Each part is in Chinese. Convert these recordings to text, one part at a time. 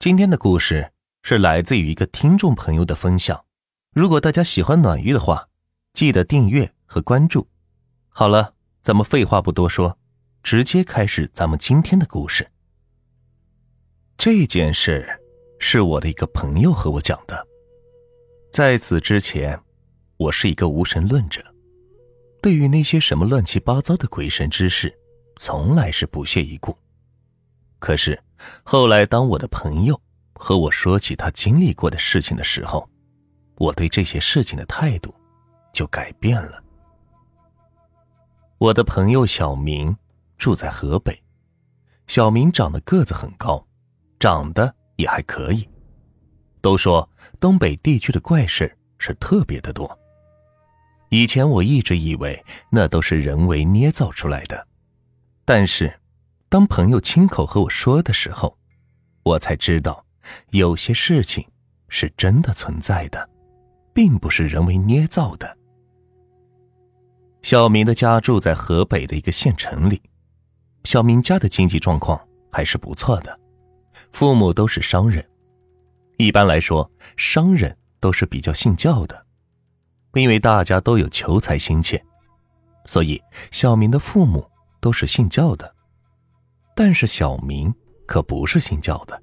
今天的故事是来自于一个听众朋友的分享。如果大家喜欢暖玉的话，记得订阅和关注。好了，咱们废话不多说，直接开始咱们今天的故事。这件事是我的一个朋友和我讲的。在此之前，我是一个无神论者，对于那些什么乱七八糟的鬼神之事，从来是不屑一顾。可是，后来当我的朋友和我说起他经历过的事情的时候，我对这些事情的态度就改变了。我的朋友小明住在河北，小明长得个子很高，长得也还可以。都说东北地区的怪事是特别的多。以前我一直以为那都是人为捏造出来的，但是。当朋友亲口和我说的时候，我才知道，有些事情是真的存在的，并不是人为捏造的。小明的家住在河北的一个县城里，小明家的经济状况还是不错的，父母都是商人。一般来说，商人都是比较信教的，因为大家都有求财心切，所以小明的父母都是信教的。但是小明可不是信教的，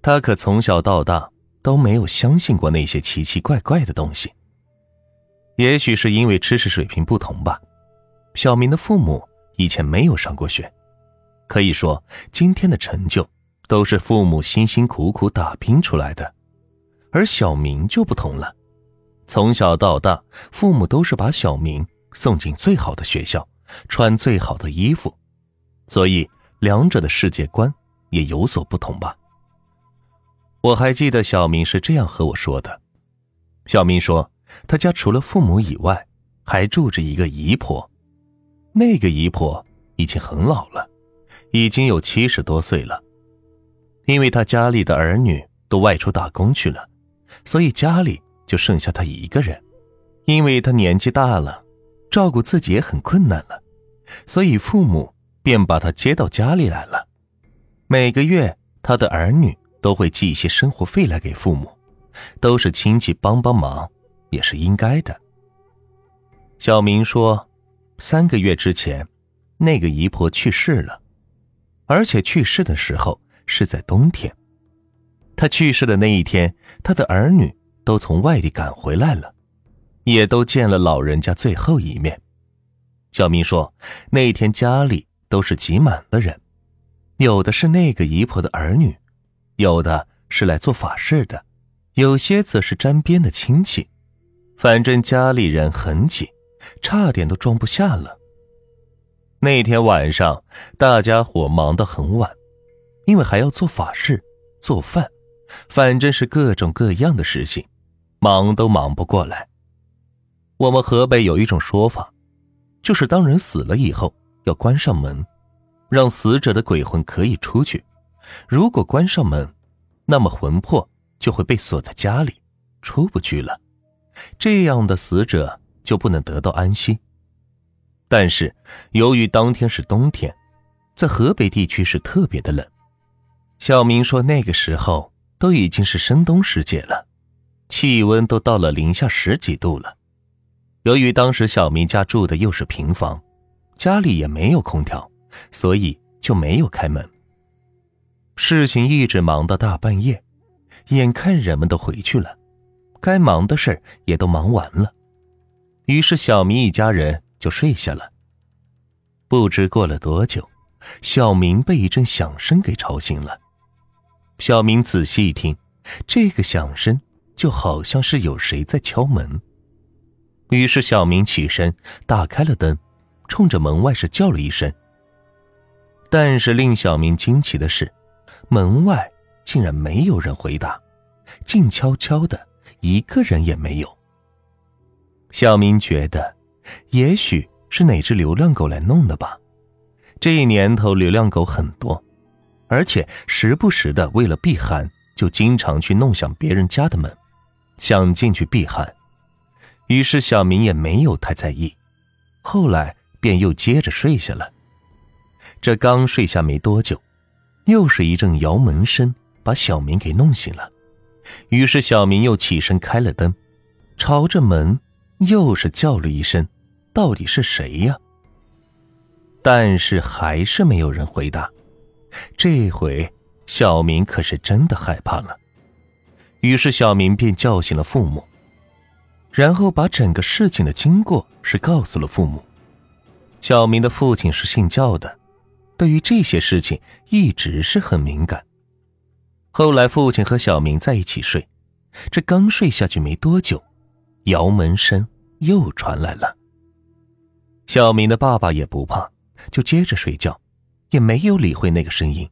他可从小到大都没有相信过那些奇奇怪怪的东西。也许是因为知识水平不同吧，小明的父母以前没有上过学，可以说今天的成就都是父母辛辛苦苦打拼出来的。而小明就不同了，从小到大，父母都是把小明送进最好的学校，穿最好的衣服，所以。两者的世界观也有所不同吧。我还记得小明是这样和我说的：小明说，他家除了父母以外，还住着一个姨婆。那个姨婆已经很老了，已经有七十多岁了。因为他家里的儿女都外出打工去了，所以家里就剩下他一个人。因为他年纪大了，照顾自己也很困难了，所以父母。便把他接到家里来了。每个月，他的儿女都会寄一些生活费来给父母，都是亲戚帮帮忙，也是应该的。小明说，三个月之前，那个姨婆去世了，而且去世的时候是在冬天。他去世的那一天，他的儿女都从外地赶回来了，也都见了老人家最后一面。小明说，那天家里。都是挤满了人，有的是那个姨婆的儿女，有的是来做法事的，有些则是沾边的亲戚。反正家里人很挤，差点都装不下了。那天晚上，大家伙忙得很晚，因为还要做法事、做饭，反正是各种各样的事情，忙都忙不过来。我们河北有一种说法，就是当人死了以后。要关上门，让死者的鬼魂可以出去。如果关上门，那么魂魄就会被锁在家里，出不去了。这样的死者就不能得到安息。但是由于当天是冬天，在河北地区是特别的冷。小明说，那个时候都已经是深冬时节了，气温都到了零下十几度了。由于当时小明家住的又是平房。家里也没有空调，所以就没有开门。事情一直忙到大半夜，眼看人们都回去了，该忙的事也都忙完了，于是小明一家人就睡下了。不知过了多久，小明被一阵响声给吵醒了。小明仔细一听，这个响声就好像是有谁在敲门。于是小明起身，打开了灯。冲着门外是叫了一声，但是令小明惊奇的是，门外竟然没有人回答，静悄悄的，一个人也没有。小明觉得，也许是哪只流浪狗来弄的吧。这一年头流浪狗很多，而且时不时的为了避寒，就经常去弄响别人家的门，想进去避寒。于是小明也没有太在意。后来。便又接着睡下了。这刚睡下没多久，又是一阵摇门声把小明给弄醒了。于是小明又起身开了灯，朝着门又是叫了一声：“到底是谁呀？”但是还是没有人回答。这回小明可是真的害怕了。于是小明便叫醒了父母，然后把整个事情的经过是告诉了父母。小明的父亲是信教的，对于这些事情一直是很敏感。后来，父亲和小明在一起睡，这刚睡下去没多久，摇门声又传来了。小明的爸爸也不怕，就接着睡觉，也没有理会那个声音。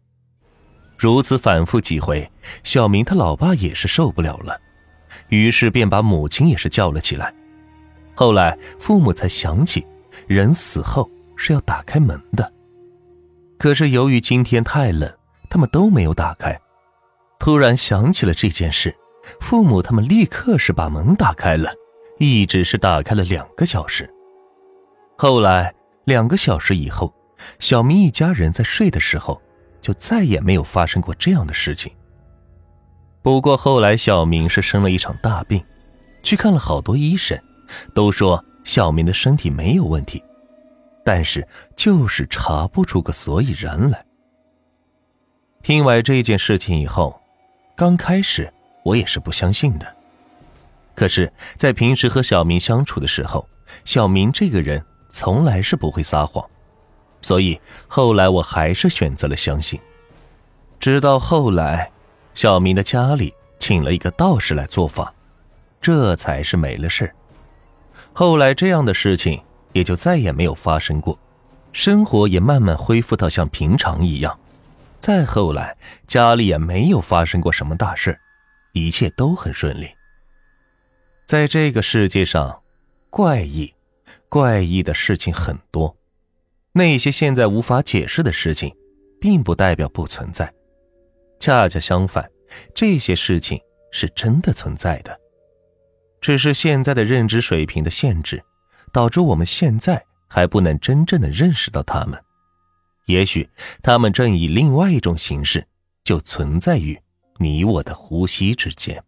如此反复几回，小明他老爸也是受不了了，于是便把母亲也是叫了起来。后来，父母才想起，人死后是要打开门的，可是由于今天太冷，他们都没有打开。突然想起了这件事，父母他们立刻是把门打开了，一直是打开了两个小时。后来两个小时以后，小明一家人在睡的时候，就再也没有发生过这样的事情。不过后来小明是生了一场大病，去看了好多医生，都说小明的身体没有问题，但是就是查不出个所以然来。听完这件事情以后。刚开始我也是不相信的，可是，在平时和小明相处的时候，小明这个人从来是不会撒谎，所以后来我还是选择了相信。直到后来，小明的家里请了一个道士来做法，这才是没了事后来这样的事情也就再也没有发生过，生活也慢慢恢复到像平常一样。再后来，家里也没有发生过什么大事，一切都很顺利。在这个世界上，怪异、怪异的事情很多，那些现在无法解释的事情，并不代表不存在，恰恰相反，这些事情是真的存在的，只是现在的认知水平的限制，导致我们现在还不能真正的认识到他们。也许他们正以另外一种形式，就存在于你我的呼吸之间。